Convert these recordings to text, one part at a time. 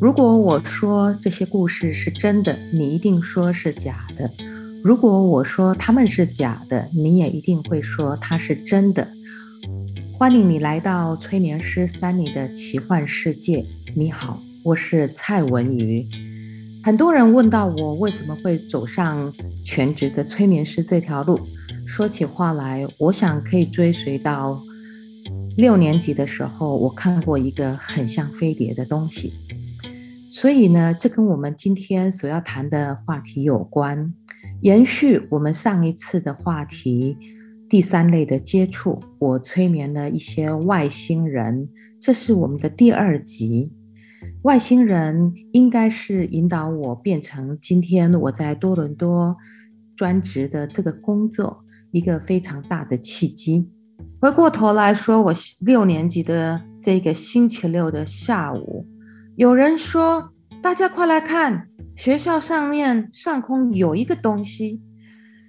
如果我说这些故事是真的，你一定说是假的；如果我说他们是假的，你也一定会说它是真的。欢迎你来到催眠师山里的奇幻世界。你好，我是蔡文瑜。很多人问到我为什么会走上全职的催眠师这条路，说起话来，我想可以追随到六年级的时候，我看过一个很像飞碟的东西。所以呢，这跟我们今天所要谈的话题有关，延续我们上一次的话题。第三类的接触，我催眠了一些外星人，这是我们的第二集。外星人应该是引导我变成今天我在多伦多专职的这个工作一个非常大的契机。回过头来说，我六年级的这个星期六的下午，有人说：“大家快来看，学校上面上空有一个东西。”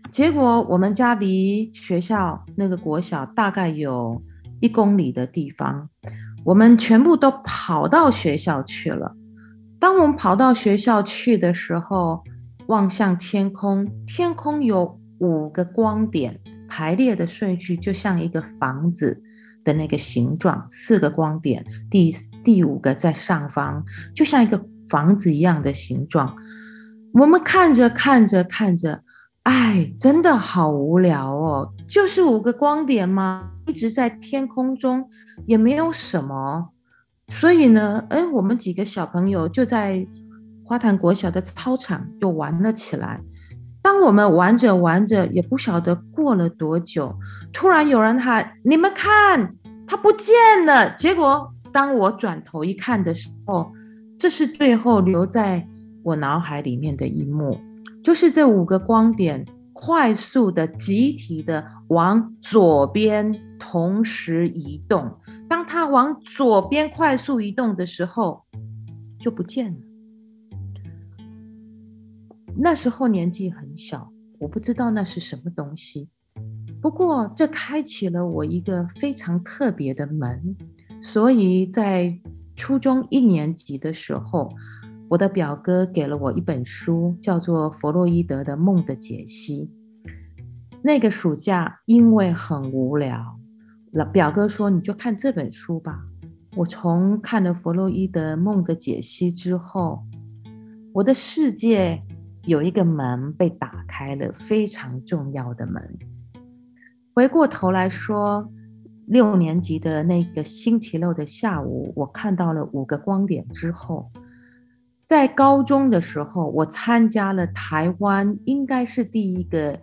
结果我们家离学校那个国小大概有一公里的地方，我们全部都跑到学校去了。当我们跑到学校去的时候，望向天空，天空有五个光点排列的顺序，就像一个房子的那个形状，四个光点，第第五个在上方，就像一个房子一样的形状。我们看着看着看着。哎，真的好无聊哦！就是五个光点吗？一直在天空中，也没有什么。所以呢，哎，我们几个小朋友就在花坛国小的操场又玩了起来。当我们玩着玩着，也不晓得过了多久，突然有人喊：“你们看，它不见了！”结果当我转头一看的时候，这是最后留在我脑海里面的一幕。就是这五个光点快速的、集体的往左边同时移动。当它往左边快速移动的时候，就不见了。那时候年纪很小，我不知道那是什么东西。不过这开启了我一个非常特别的门。所以在初中一年级的时候，我的表哥给了我一本书，叫做《弗洛伊德的梦的解析》。那个暑假因为很无聊，老表哥说：“你就看这本书吧。”我从看了弗洛伊德梦的解析之后，我的世界有一个门被打开了，非常重要的门。回过头来说，六年级的那个星期六的下午，我看到了五个光点之后。在高中的时候，我参加了台湾应该是第一个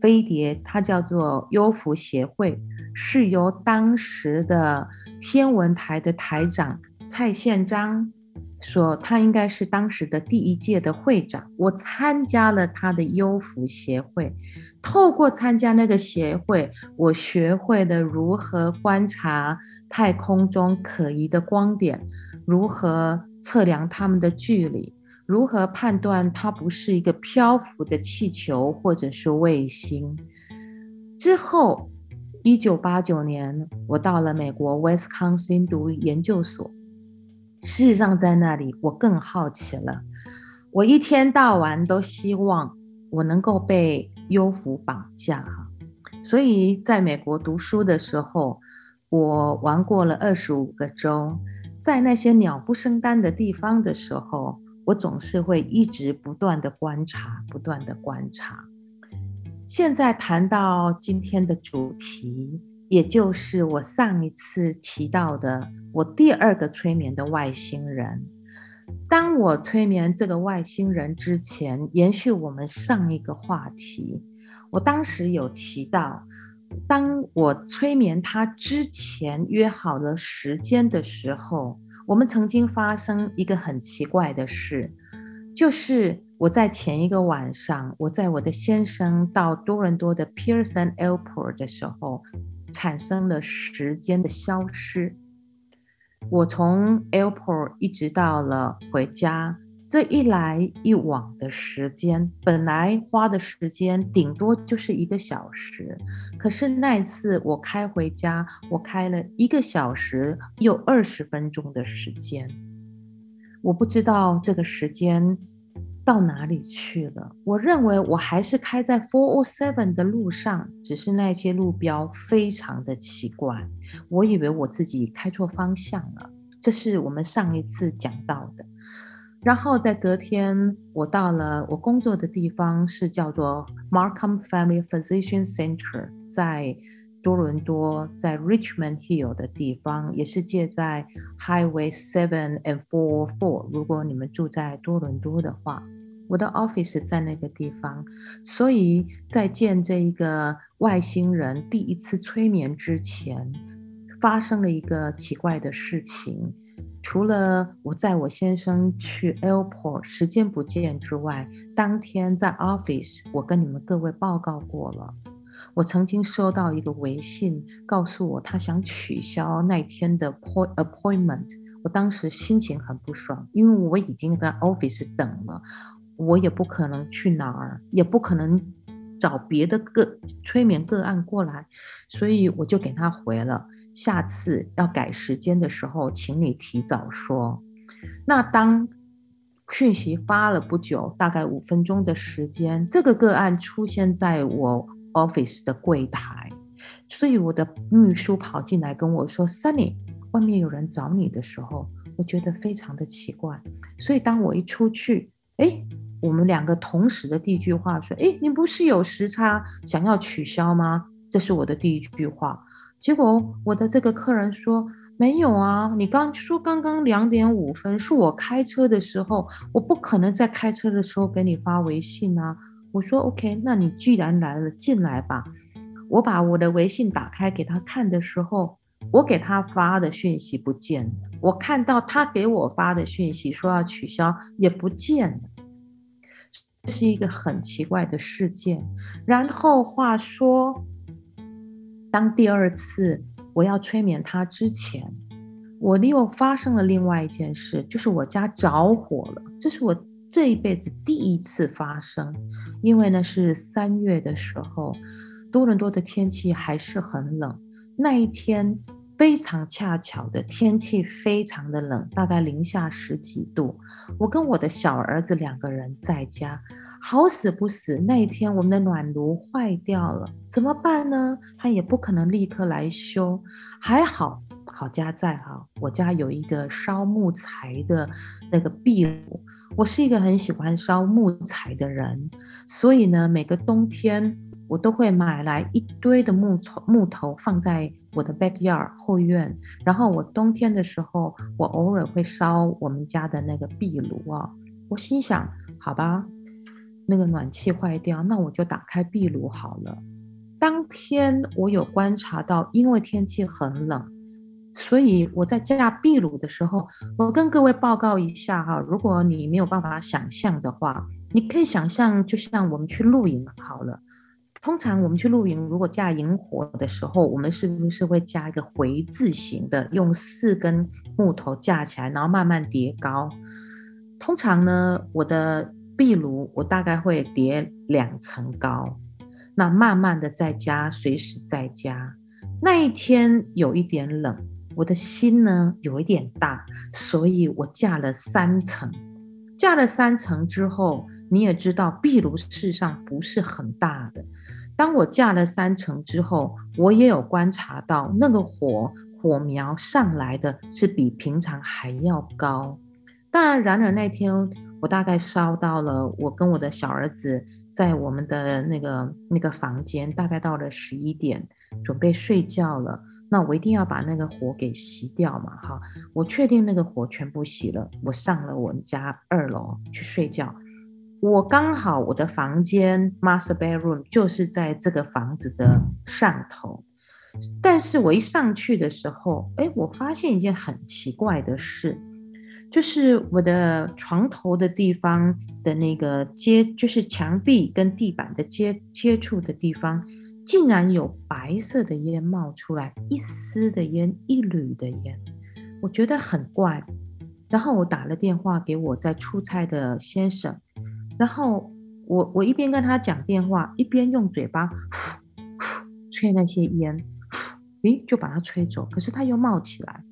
飞碟，它叫做幽浮协会，是由当时的天文台的台长蔡宪章说，他应该是当时的第一届的会长。我参加了他的幽浮协会，透过参加那个协会，我学会了如何观察太空中可疑的光点，如何。测量它们的距离，如何判断它不是一个漂浮的气球或者是卫星？之后，一九八九年，我到了美国威斯康星读研究所。事实上，在那里我更好奇了。我一天到晚都希望我能够被优抚绑架哈。所以，在美国读书的时候，我玩过了二十五个州。在那些鸟不生蛋的地方的时候，我总是会一直不断的观察，不断的观察。现在谈到今天的主题，也就是我上一次提到的我第二个催眠的外星人。当我催眠这个外星人之前，延续我们上一个话题，我当时有提到。当我催眠他之前约好了时间的时候，我们曾经发生一个很奇怪的事，就是我在前一个晚上，我在我的先生到多伦多的 Pearson Airport 的时候，产生了时间的消失。我从 Airport 一直到了回家。这一来一往的时间，本来花的时间顶多就是一个小时，可是那一次我开回家，我开了一个小时又二十分钟的时间。我不知道这个时间到哪里去了。我认为我还是开在 Four or Seven 的路上，只是那些路标非常的奇怪。我以为我自己开错方向了。这是我们上一次讲到的。然后在隔天，我到了我工作的地方，是叫做 Markham Family Physician Center，在多伦多，在 Richmond Hill 的地方，也是借在 Highway Seven and Four Four。如果你们住在多伦多的话，我的 office 在那个地方，所以在见这一个外星人第一次催眠之前，发生了一个奇怪的事情。除了我载我先生去 airport 时间不见之外，当天在 office 我跟你们各位报告过了，我曾经收到一个微信，告诉我他想取消那天的 appointment。我当时心情很不爽，因为我已经在 office 等了，我也不可能去哪儿，也不可能找别的个催眠个案过来，所以我就给他回了。下次要改时间的时候，请你提早说。那当讯息发了不久，大概五分钟的时间，这个个案出现在我 office 的柜台，所以我的秘书跑进来跟我说：“Sunny，外面有人找你的时候，我觉得非常的奇怪。”所以当我一出去，哎，我们两个同时的第一句话说：“哎，你不是有时差，想要取消吗？”这是我的第一句话。结果我的这个客人说没有啊，你刚说刚刚两点五分是我开车的时候，我不可能在开车的时候给你发微信啊。我说 OK，那你既然来了，进来吧。我把我的微信打开给他看的时候，我给他发的讯息不见了，我看到他给我发的讯息说要取消也不见了，是一个很奇怪的事件。然后话说。当第二次我要催眠他之前，我又发生了另外一件事，就是我家着火了。这是我这一辈子第一次发生，因为呢是三月的时候，多伦多的天气还是很冷。那一天非常恰巧的天气非常的冷，大概零下十几度。我跟我的小儿子两个人在家。好死不死，那一天我们的暖炉坏掉了，怎么办呢？他也不可能立刻来修。还好，好家在哈，我家有一个烧木材的那个壁炉。我是一个很喜欢烧木材的人，所以呢，每个冬天我都会买来一堆的木头，木头放在我的 backyard 后院。然后我冬天的时候，我偶尔会烧我们家的那个壁炉啊。我心想，好吧。那个暖气坏掉，那我就打开壁炉好了。当天我有观察到，因为天气很冷，所以我在架壁炉的时候，我跟各位报告一下哈。如果你没有办法想象的话，你可以想象，就像我们去露营好了。通常我们去露营，如果架营火的时候，我们是不是会架一个回字形的，用四根木头架起来，然后慢慢叠高？通常呢，我的。壁炉我大概会叠两层高，那慢慢的再加，随时再加。那一天有一点冷，我的心呢有一点大，所以我架了三层。架了三层之后，你也知道壁炉事实上不是很大的。当我架了三层之后，我也有观察到那个火火苗上来的是比平常还要高。但然而那天。我大概烧到了，我跟我的小儿子在我们的那个那个房间，大概到了十一点，准备睡觉了。那我一定要把那个火给熄掉嘛，哈！我确定那个火全部熄了，我上了我们家二楼去睡觉。我刚好我的房间 master bedroom 就是在这个房子的上头，但是我一上去的时候，哎，我发现一件很奇怪的事。就是我的床头的地方的那个接，就是墙壁跟地板的接接触的地方，竟然有白色的烟冒出来，一丝的烟，一缕的烟，我觉得很怪。然后我打了电话给我在出差的先生，然后我我一边跟他讲电话，一边用嘴巴吹那些烟，诶，就把它吹走，可是它又冒起来。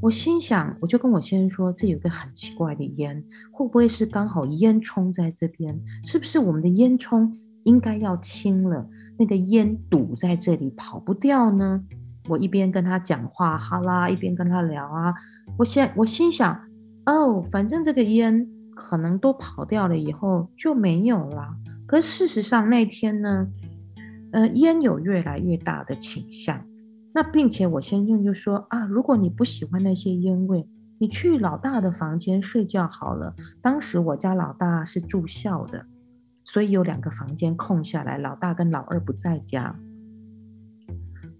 我心想，我就跟我先生说，这有个很奇怪的烟，会不会是刚好烟囱在这边？是不是我们的烟囱应该要清了？那个烟堵在这里跑不掉呢？我一边跟他讲话，哈啦，一边跟他聊啊。我先我心想，哦，反正这个烟可能都跑掉了，以后就没有了。可事实上那天呢，呃，烟有越来越大的倾向。那并且我先生就说啊，如果你不喜欢那些烟味，你去老大的房间睡觉好了。当时我家老大是住校的，所以有两个房间空下来，老大跟老二不在家。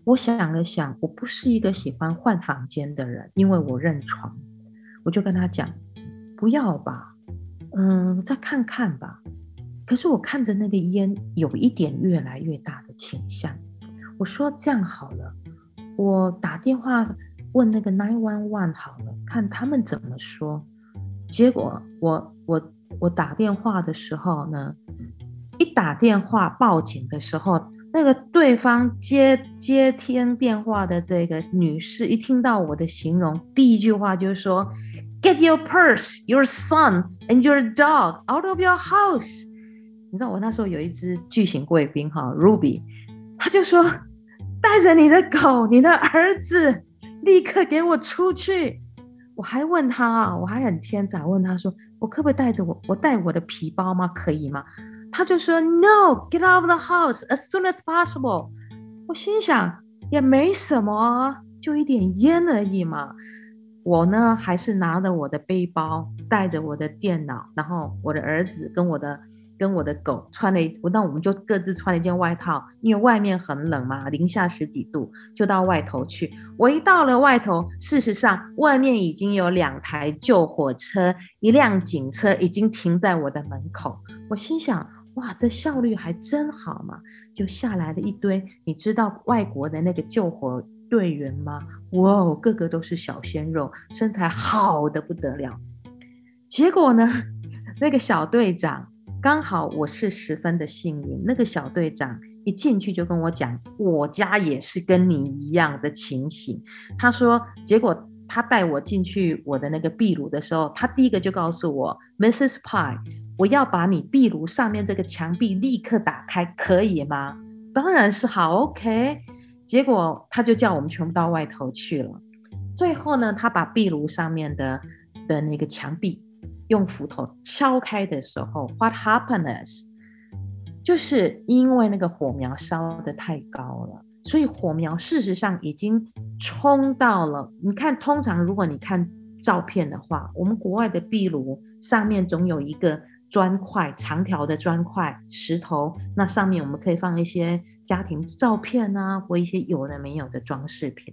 我想了想，我不是一个喜欢换房间的人，因为我认床，我就跟他讲，不要吧，嗯，再看看吧。可是我看着那个烟有一点越来越大的倾向，我说这样好了。我打电话问那个 nine one one 好了，看他们怎么说。结果我我我打电话的时候呢，一打电话报警的时候，那个对方接接听电话的这个女士一听到我的形容，第一句话就是说：“Get your purse, your son and your dog out of your house。”你知道我那时候有一只巨型贵宾哈，Ruby，他就说。带着你的狗，你的儿子，立刻给我出去！我还问他啊，我还很天真，问他说：“我可不可以带着我？我带我的皮包吗？可以吗？”他就说：“No，get out of the house as soon as possible。”我心想也没什么，就一点烟而已嘛。我呢，还是拿着我的背包，带着我的电脑，然后我的儿子跟我的。跟我的狗穿了一，那我们就各自穿了一件外套，因为外面很冷嘛，零下十几度，就到外头去。我一到了外头，事实上外面已经有两台救火车，一辆警车已经停在我的门口。我心想，哇，这效率还真好嘛！就下来了一堆，你知道外国的那个救火队员吗？哇哦，个个都是小鲜肉，身材好得不得了。结果呢，那个小队长。刚好我是十分的幸运，那个小队长一进去就跟我讲，我家也是跟你一样的情形。他说，结果他带我进去我的那个壁炉的时候，他第一个就告诉我，Mrs. Pye，我要把你壁炉上面这个墙壁立刻打开，可以吗？当然是好，OK。结果他就叫我们全部到外头去了。最后呢，他把壁炉上面的的那个墙壁。用斧头敲开的时候，What happened is，就是因为那个火苗烧得太高了，所以火苗事实上已经冲到了。你看，通常如果你看照片的话，我们国外的壁炉上面总有一个砖块，长条的砖块、石头，那上面我们可以放一些家庭照片啊，或一些有的没有的装饰品。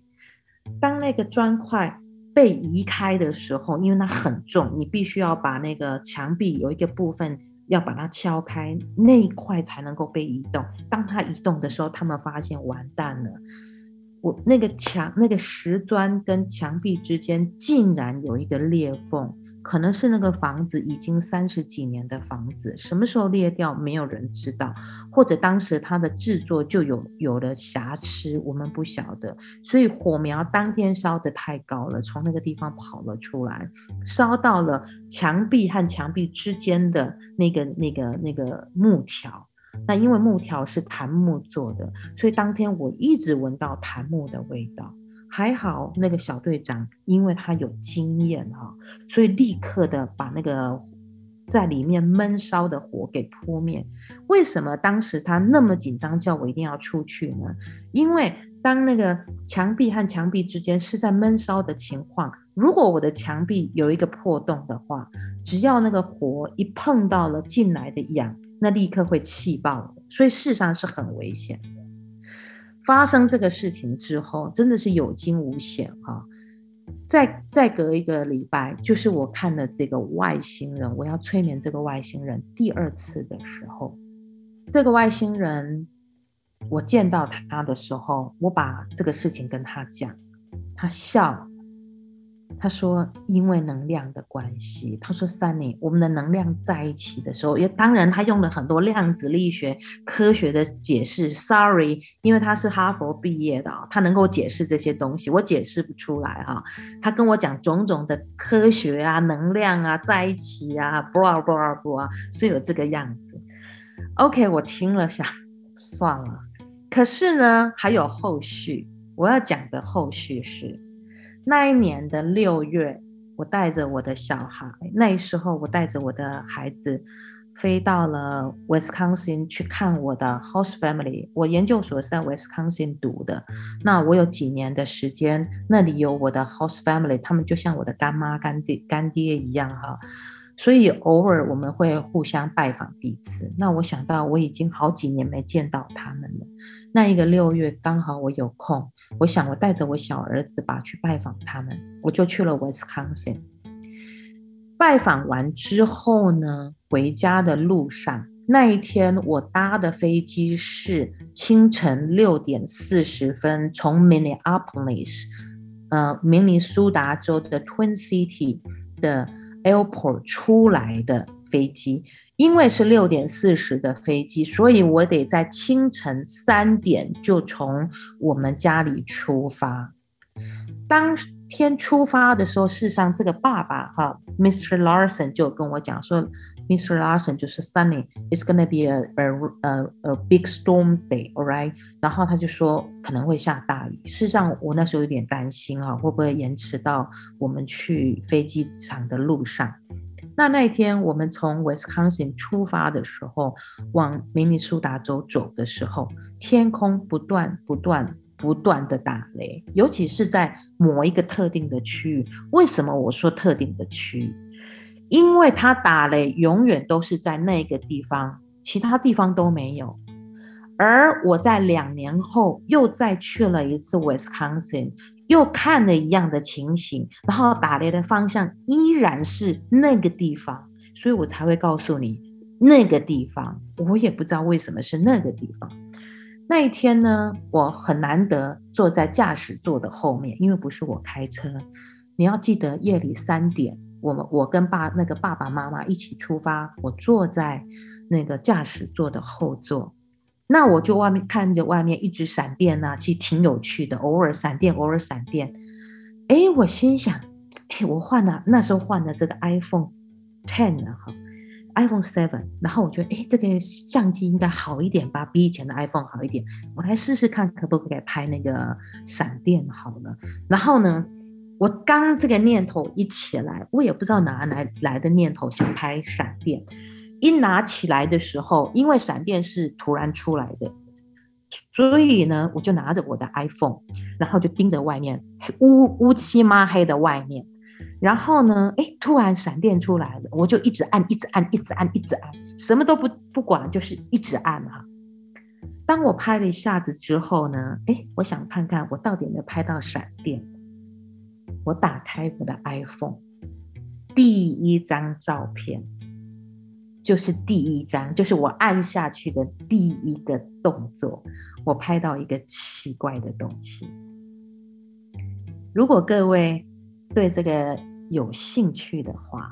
当那个砖块。被移开的时候，因为它很重，你必须要把那个墙壁有一个部分要把它敲开，那一块才能够被移动。当它移动的时候，他们发现完蛋了，我那个墙、那个石砖跟墙壁之间竟然有一个裂缝。可能是那个房子已经三十几年的房子，什么时候裂掉，没有人知道，或者当时它的制作就有有了瑕疵，我们不晓得。所以火苗当天烧得太高了，从那个地方跑了出来，烧到了墙壁和墙壁之间的那个那个那个木条。那因为木条是檀木做的，所以当天我一直闻到檀木的味道。还好，那个小队长因为他有经验哈，所以立刻的把那个在里面闷烧的火给扑灭。为什么当时他那么紧张，叫我一定要出去呢？因为当那个墙壁和墙壁之间是在闷烧的情况，如果我的墙壁有一个破洞的话，只要那个火一碰到了进来的氧，那立刻会气爆，所以事实上是很危险。发生这个事情之后，真的是有惊无险哈。再再隔一个礼拜，就是我看了这个外星人，我要催眠这个外星人第二次的时候，这个外星人，我见到他的时候，我把这个事情跟他讲，他笑，他说：“因为能量的关系。”他说：“Sunny，我们的能量在一起的时候，也当然他用了很多量子力学科学的解释。Sorry，因为他是哈佛毕业的，他能够解释这些东西，我解释不出来哈。他跟我讲种种的科学啊，能量啊，在一起啊，blah blah blah，是有这个样子。OK，我听了想算了。可是呢，还有后续，我要讲的后续是。”那一年的六月，我带着我的小孩，那时候我带着我的孩子飞到了 Wisconsin 去看我的 host family。我研究所是在 Wisconsin 读的，那我有几年的时间，那里有我的 host family，他们就像我的干妈、干爹、干爹一样哈。所以偶尔我们会互相拜访彼此。那我想到我已经好几年没见到他们了。那一个六月刚好我有空，我想我带着我小儿子吧去拜访他们，我就去了 Wisconsin。拜访完之后呢，回家的路上，那一天我搭的飞机是清晨六点四十分从 Minneapolis，呃，明尼苏达州的 Twin City 的。Airport 出来的飞机，因为是六点四十的飞机，所以我得在清晨三点就从我们家里出发。当天出发的时候，事实上这个爸爸哈，Mr. Larson 就跟我讲说，Mr. Larson 就是 Sunny，it's gonna be a a a a big storm day，all right？然后他就说可能会下大雨。事实上，我那时候有点担心啊，会不会延迟到我们去飞机场的路上？那那天我们从 Wisconsin 出发的时候，往明尼苏达州走的时候，天空不断不断。不断的打雷，尤其是在某一个特定的区域。为什么我说特定的区域？因为它打雷永远都是在那个地方，其他地方都没有。而我在两年后又再去了一次 Wisconsin，又看了一样的情形，然后打雷的方向依然是那个地方，所以我才会告诉你那个地方。我也不知道为什么是那个地方。那一天呢，我很难得坐在驾驶座的后面，因为不是我开车。你要记得，夜里三点，我们我跟爸那个爸爸妈妈一起出发，我坐在那个驾驶座的后座。那我就外面看着外面一直闪电啊，其实挺有趣的，偶尔闪电，偶尔闪电。哎，我心想，哎，我换了那时候换的这个 iPhone Ten 啊，哈。iPhone Seven，然后我觉得，哎，这个相机应该好一点吧，比以前的 iPhone 好一点。我来试试看，可不可以拍那个闪电好了。然后呢，我刚这个念头一起来，我也不知道哪来来的念头想拍闪电。一拿起来的时候，因为闪电是突然出来的，所以呢，我就拿着我的 iPhone，然后就盯着外面乌乌漆嘛黑的外面。然后呢，哎，突然闪电出来了，我就一直按，一直按，一直按，一直按，什么都不不管，就是一直按哈。当我拍了一下子之后呢，哎，我想看看我到底有没有拍到闪电。我打开我的 iPhone，第一张照片就是第一张，就是我按下去的第一个动作，我拍到一个奇怪的东西。如果各位对这个。有兴趣的话，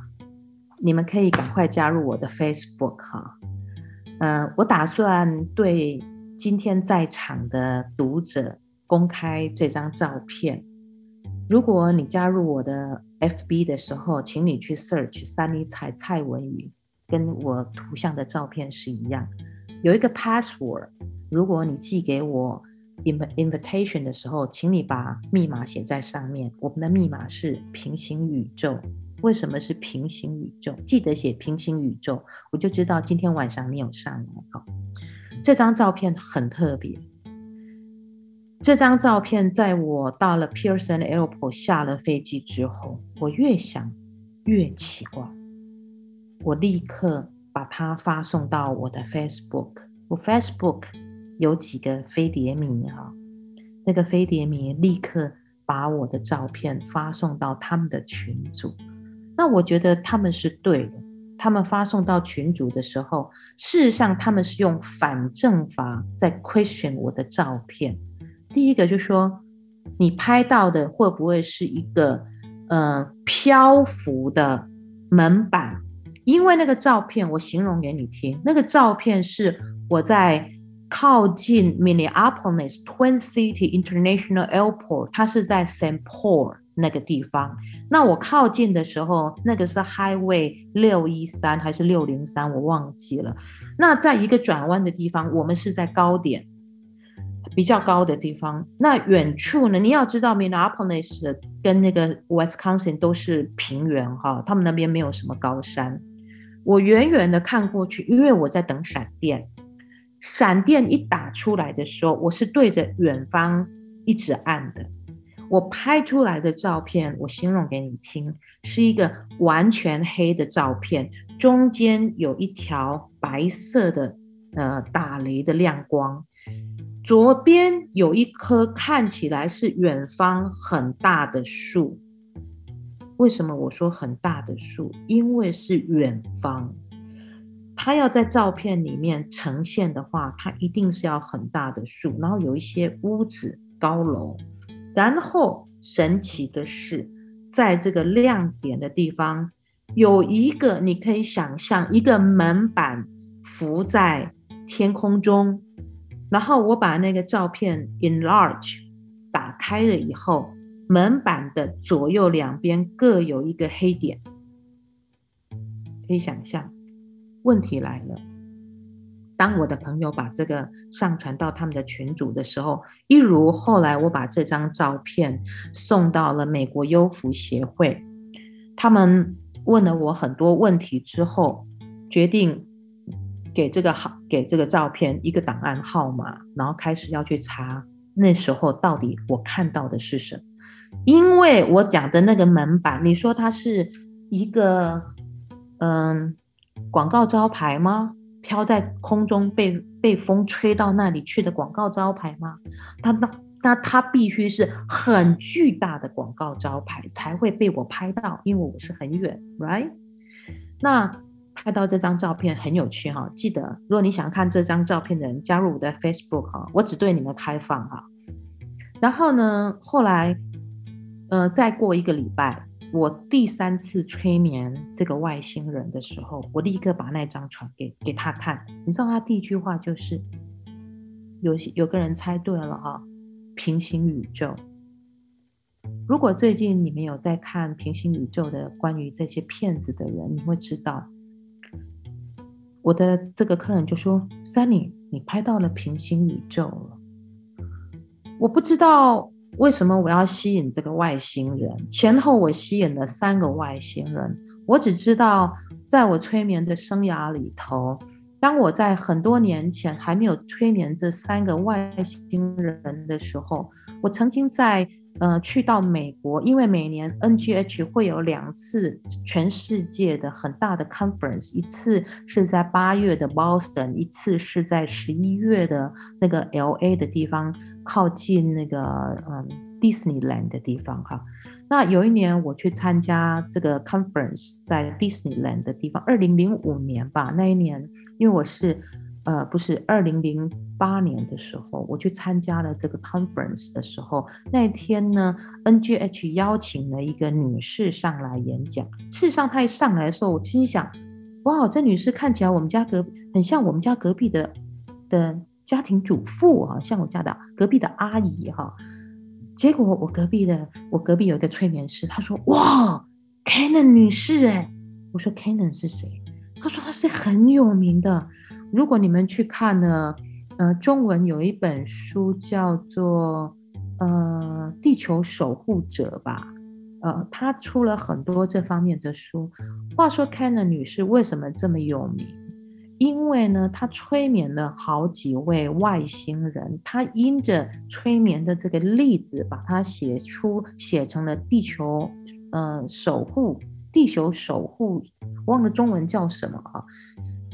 你们可以赶快加入我的 Facebook 哈。呃，我打算对今天在场的读者公开这张照片。如果你加入我的 FB 的时候，请你去 search 三里彩蔡文宇，跟我图像的照片是一样。有一个 password，如果你寄给我。invitation 的时候，请你把密码写在上面。我们的密码是平行宇宙。为什么是平行宇宙？记得写平行宇宙，我就知道今天晚上你有上来。好，这张照片很特别。这张照片在我到了 Pearson Airport 下了飞机之后，我越想越奇怪。我立刻把它发送到我的 Facebook。我 Facebook。有几个飞碟迷哈，那个飞碟迷立刻把我的照片发送到他们的群组。那我觉得他们是对的。他们发送到群组的时候，事实上他们是用反证法在 question 我的照片。第一个就说，你拍到的会不会是一个呃漂浮的门板。因为那个照片，我形容给你听，那个照片是我在靠近 Minneapolis Twin City International Airport，它是在 Saint Paul 那个地方。那我靠近的时候，那个是 Highway 六一三还是六零三，我忘记了。那在一个转弯的地方，我们是在高点，比较高的地方。那远处呢？你要知道，Minneapolis 跟那个 Wisconsin 都是平原哈，他们那边没有什么高山。我远远的看过去，因为我在等闪电。闪电一打出来的时候，我是对着远方一直按的。我拍出来的照片，我形容给你听，是一个完全黑的照片，中间有一条白色的呃打雷的亮光，左边有一棵看起来是远方很大的树。为什么我说很大的树？因为是远方，它要在照片里面呈现的话，它一定是要很大的树，然后有一些屋子、高楼。然后神奇的是，在这个亮点的地方，有一个你可以想象一个门板浮在天空中。然后我把那个照片 enlarge 打开了以后，门板的左右两边各有一个黑点，可以想象。问题来了。当我的朋友把这个上传到他们的群组的时候，一如后来我把这张照片送到了美国优抚协会，他们问了我很多问题之后，决定给这个号给这个照片一个档案号码，然后开始要去查那时候到底我看到的是什么。因为我讲的那个门板，你说它是一个嗯广告招牌吗？飘在空中被被风吹到那里去的广告招牌吗？它那那它必须是很巨大的广告招牌才会被我拍到，因为我是很远，right？那拍到这张照片很有趣哈，记得如果你想看这张照片的人加入我的 Facebook 哈，我只对你们开放哈。然后呢，后来呃再过一个礼拜。我第三次催眠这个外星人的时候，我立刻把那张传给给他看。你知道他第一句话就是：“有有个人猜对了哈，平行宇宙。”如果最近你们有在看平行宇宙的关于这些片子的人，你会知道，我的这个客人就说：“Sunny，你拍到了平行宇宙了。”我不知道。为什么我要吸引这个外星人？前后我吸引了三个外星人。我只知道，在我催眠的生涯里头，当我在很多年前还没有催眠这三个外星人的时候，我曾经在呃去到美国，因为每年 NGH 会有两次全世界的很大的 conference，一次是在八月的 Boston，一次是在十一月的那个 LA 的地方。靠近那个嗯，Disneyland 的地方哈。那有一年我去参加这个 conference，在 Disneyland 的地方，二零零五年吧。那一年，因为我是呃不是二零零八年的时候，我去参加了这个 conference 的时候，那一天呢，NGH 邀请了一个女士上来演讲。事实上，她一上来的时候，我心想，哇，这女士看起来我们家隔很像我们家隔壁的的。家庭主妇啊，像我家的隔壁的阿姨哈，结果我隔壁的我隔壁有一个催眠师，他说哇，Cannon 女士哎，我说 Cannon 是谁？他说他是很有名的。如果你们去看呢，呃，中文有一本书叫做呃《地球守护者》吧，呃，他出了很多这方面的书。话说 Cannon 女士为什么这么有名？因为呢，他催眠了好几位外星人，他因着催眠的这个例子，把它写出写成了地球，呃，守护地球守护，忘了中文叫什么啊？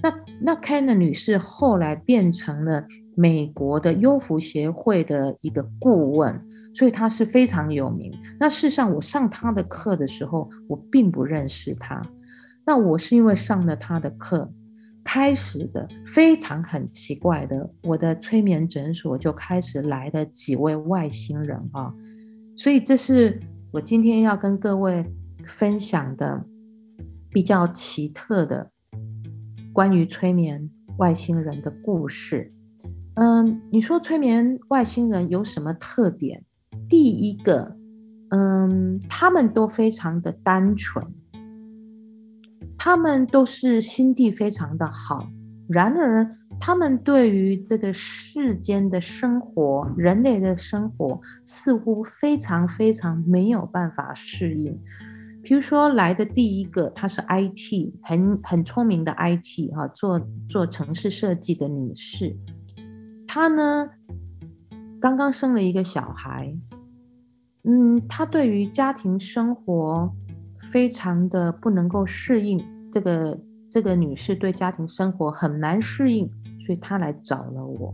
那那 Cannon 女士后来变成了美国的幽浮协会的一个顾问，所以她是非常有名。那事实上，我上她的课的时候，我并不认识她，那我是因为上了她的课。开始的非常很奇怪的，我的催眠诊所就开始来了几位外星人啊，所以这是我今天要跟各位分享的比较奇特的关于催眠外星人的故事。嗯，你说催眠外星人有什么特点？第一个，嗯，他们都非常的单纯，他们都是心地非常的好。然而，他们对于这个世间的生活、人类的生活，似乎非常非常没有办法适应。比如说，来的第一个，她是 IT，很很聪明的 IT 哈，做做城市设计的女士。她呢，刚刚生了一个小孩，嗯，她对于家庭生活非常的不能够适应这个。这个女士对家庭生活很难适应，所以她来找了我。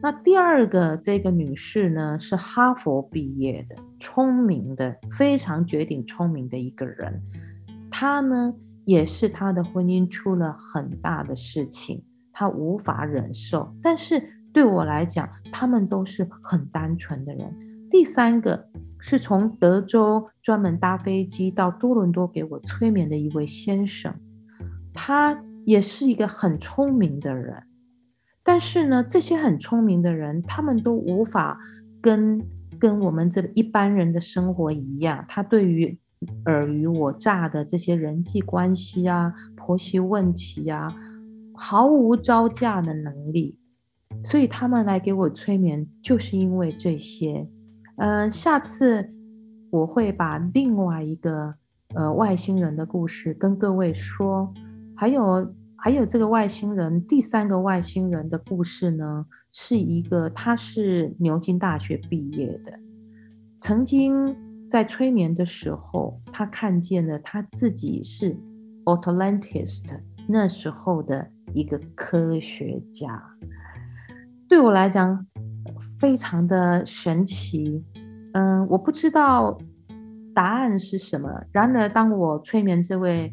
那第二个这个女士呢，是哈佛毕业的，聪明的，非常绝顶聪明的一个人。她呢，也是她的婚姻出了很大的事情，她无法忍受。但是对我来讲，他们都是很单纯的人。第三个是从德州专门搭飞机到多伦多给我催眠的一位先生。他也是一个很聪明的人，但是呢，这些很聪明的人，他们都无法跟跟我们这一般人的生活一样。他对于尔虞我诈的这些人际关系啊、婆媳问题啊，毫无招架的能力。所以他们来给我催眠，就是因为这些。嗯、下次我会把另外一个呃外星人的故事跟各位说。还有还有这个外星人，第三个外星人的故事呢，是一个他是牛津大学毕业的，曾经在催眠的时候，他看见了他自己是 Atlantis 那时候的一个科学家，对我来讲非常的神奇。嗯，我不知道答案是什么，然而当我催眠这位。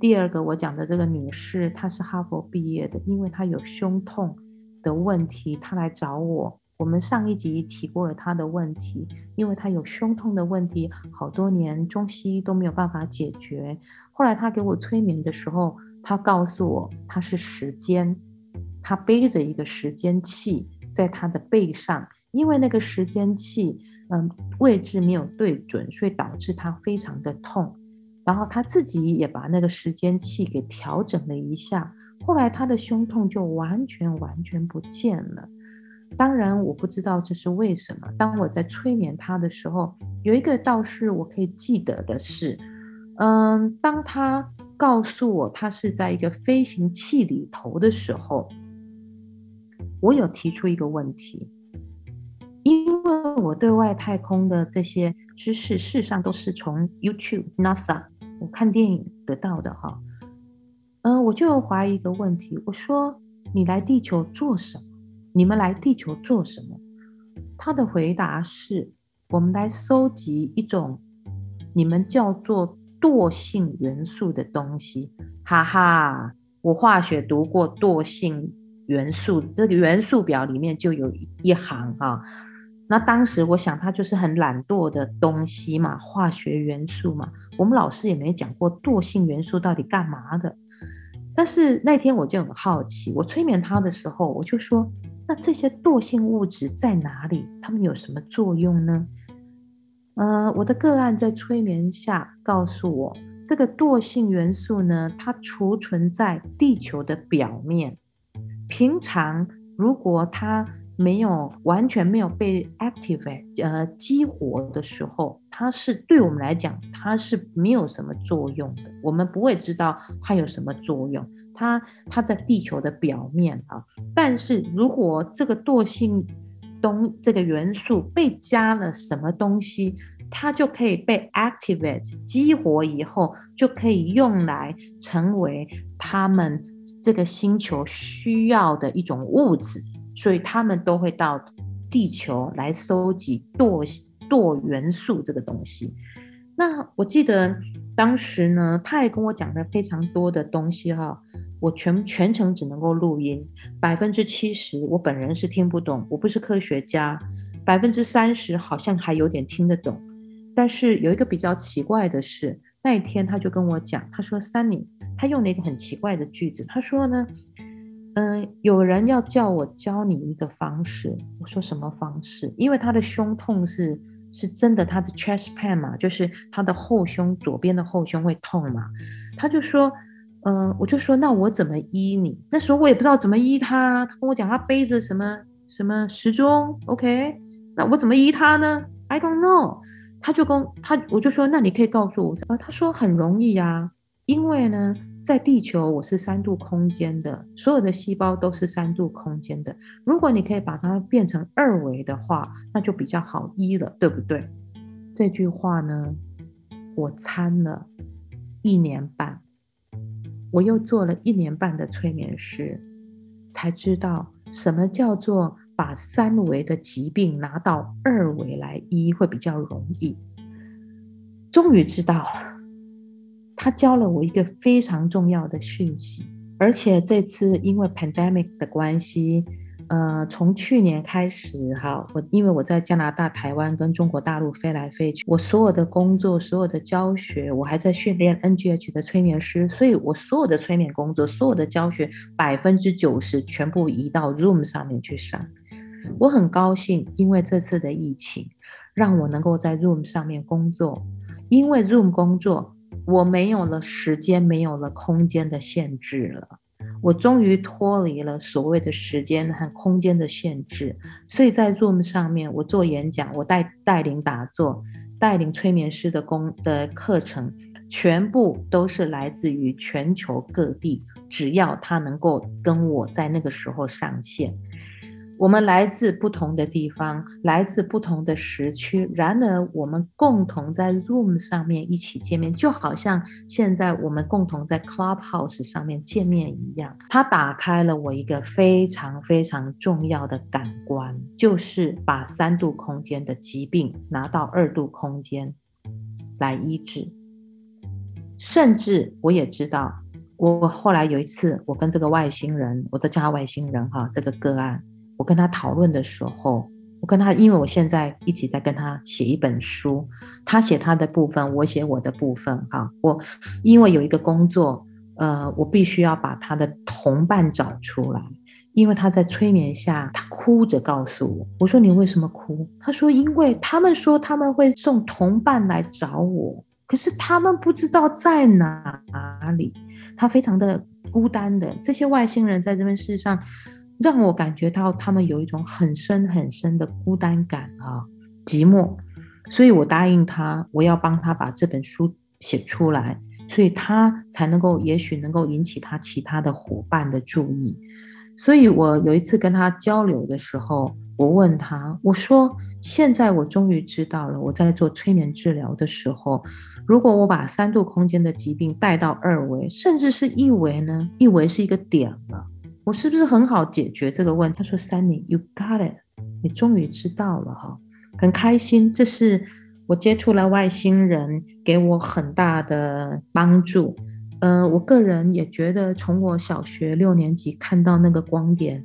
第二个我讲的这个女士，她是哈佛毕业的，因为她有胸痛的问题，她来找我。我们上一集提过了她的问题，因为她有胸痛的问题，好多年中西医都没有办法解决。后来她给我催眠的时候，她告诉我她是时间，她背着一个时间器在她的背上，因为那个时间器嗯位置没有对准，所以导致她非常的痛。然后他自己也把那个时间器给调整了一下，后来他的胸痛就完全完全不见了。当然我不知道这是为什么。当我在催眠他的时候，有一个倒是我可以记得的是，嗯，当他告诉我他是在一个飞行器里头的时候，我有提出一个问题，因为我对外太空的这些。知识事实上都是从 YouTube、NASA 我看电影得到的哈。嗯、我就怀疑一个问题，我说你来地球做什么？你们来地球做什么？他的回答是：我们来收集一种你们叫做惰性元素的东西。哈哈，我化学读过惰性元素，这个元素表里面就有一行啊。那当时我想，它就是很懒惰的东西嘛，化学元素嘛。我们老师也没讲过惰性元素到底干嘛的。但是那天我就很好奇，我催眠他的时候，我就说：那这些惰性物质在哪里？它们有什么作用呢？呃，我的个案在催眠下告诉我，这个惰性元素呢，它储存在地球的表面。平常如果它没有完全没有被 activate 呃激活的时候，它是对我们来讲，它是没有什么作用的。我们不会知道它有什么作用。它它在地球的表面啊，但是如果这个惰性东这个元素被加了什么东西，它就可以被 activate 激活以后，就可以用来成为他们这个星球需要的一种物质。所以他们都会到地球来收集惰惰元素这个东西。那我记得当时呢，他也跟我讲了非常多的东西哈，我全全程只能够录音，百分之七十我本人是听不懂，我不是科学家，百分之三十好像还有点听得懂。但是有一个比较奇怪的是，那一天他就跟我讲，他说：“Sunny，他用了一个很奇怪的句子，他说呢，嗯、有人要叫我教你一个方式。”我说：“什么方式？”因为他的胸痛是是真的，他的 chest pain 嘛，就是他的后胸左边的后胸会痛嘛。他就说：“嗯、我就说那我怎么医你？那时候我也不知道怎么医他。他跟我讲他背着什么什么时钟，OK，那我怎么医他呢？I don't know。”他就跟他，我就说，那你可以告诉我？他说很容易啊，因为呢，在地球我是三度空间的，所有的细胞都是三度空间的。如果你可以把它变成二维的话，那就比较好医了，对不对？这句话呢，我参了一年半，我又做了一年半的催眠师，才知道什么叫做。把三维的疾病拿到二维来医会比较容易。终于知道了，他教了我一个非常重要的讯息，而且这次因为 pandemic 的关系。呃，从去年开始哈，我因为我在加拿大、台湾跟中国大陆飞来飞去，我所有的工作、所有的教学，我还在训练 NGH 的催眠师，所以我所有的催眠工作、所有的教学，百分之九十全部移到 Zoom 上面去上。我很高兴，因为这次的疫情，让我能够在 Zoom 上面工作，因为 Zoom 工作，我没有了时间，没有了空间的限制了。我终于脱离了所谓的时间和空间的限制，所以在 Zoom 上面，我做演讲，我带带领打坐，带领催眠师的工的课程，全部都是来自于全球各地，只要他能够跟我在那个时候上线。我们来自不同的地方，来自不同的时区，然而我们共同在 Zoom 上面一起见面，就好像现在我们共同在 Clubhouse 上面见面一样。它打开了我一个非常非常重要的感官，就是把三度空间的疾病拿到二度空间来医治。甚至我也知道，我后来有一次，我跟这个外星人，我都叫他外星人哈，这个个案。我跟他讨论的时候，我跟他，因为我现在一起在跟他写一本书，他写他的部分，我写我的部分，哈，我因为有一个工作，呃，我必须要把他的同伴找出来，因为他在催眠下，他哭着告诉我，我说你为什么哭？他说因为他们说他们会送同伴来找我，可是他们不知道在哪里，他非常的孤单的，这些外星人在这边世上。让我感觉到他们有一种很深很深的孤单感啊，寂寞，所以我答应他，我要帮他把这本书写出来，所以他才能够，也许能够引起他其他的伙伴的注意。所以我有一次跟他交流的时候，我问他，我说：现在我终于知道了，我在做催眠治疗的时候，如果我把三度空间的疾病带到二维，甚至是一维呢？一维是一个点了。我是不是很好解决这个问题？他说：“Sunny，you got it，你终于知道了哈，很开心。这是我接触了外星人，给我很大的帮助。呃，我个人也觉得，从我小学六年级看到那个光点，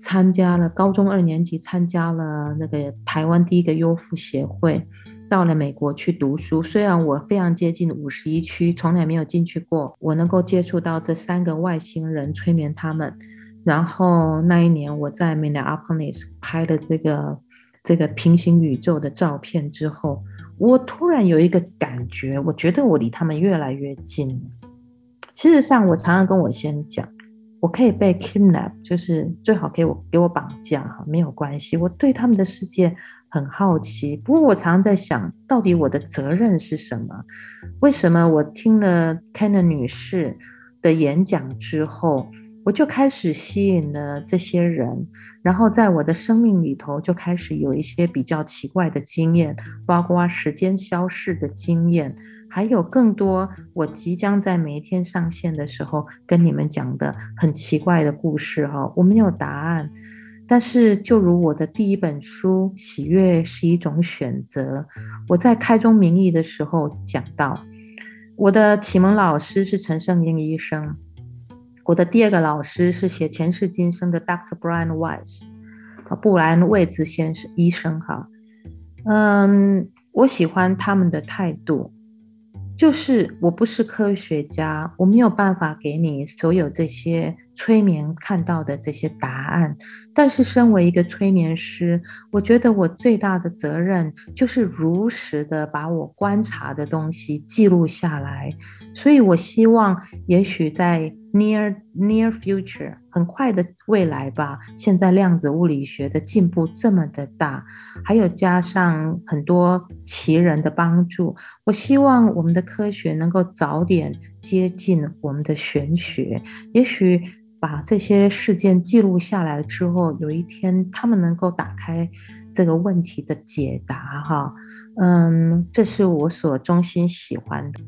参加了高中二年级参加了那个台湾第一个优抚协会，到了美国去读书。虽然我非常接近五十一区，从来没有进去过，我能够接触到这三个外星人，催眠他们。”然后那一年我在 Minneapolis 拍了这个这个平行宇宙的照片之后，我突然有一个感觉，我觉得我离他们越来越近了。事实上，我常常跟我先讲，我可以被 kidnap，就是最好给我给我绑架哈，没有关系。我对他们的世界很好奇，不过我常常在想，到底我的责任是什么？为什么我听了 Cannon 女士的演讲之后，我就开始吸引了这些人，然后在我的生命里头就开始有一些比较奇怪的经验，包括时间消逝的经验，还有更多我即将在每一天上线的时候跟你们讲的很奇怪的故事哈。我没有答案，但是就如我的第一本书《喜悦是一种选择》，我在开宗明义的时候讲到，我的启蒙老师是陈圣英医生。我的第二个老师是写前世今生的 Dr. Brian Weiss，布莱恩·魏兹先生医生哈，嗯，我喜欢他们的态度。就是我不是科学家，我没有办法给你所有这些催眠看到的这些答案。但是身为一个催眠师，我觉得我最大的责任就是如实的把我观察的东西记录下来。所以我希望，也许在 near near future 很快的未来吧，现在量子物理学的进步这么的大，还有加上很多奇人的帮助，我希望我们的科学能够早点接近我们的玄学。也许把这些事件记录下来之后，有一天他们能够打开这个问题的解答。哈，嗯，这是我所衷心喜欢的。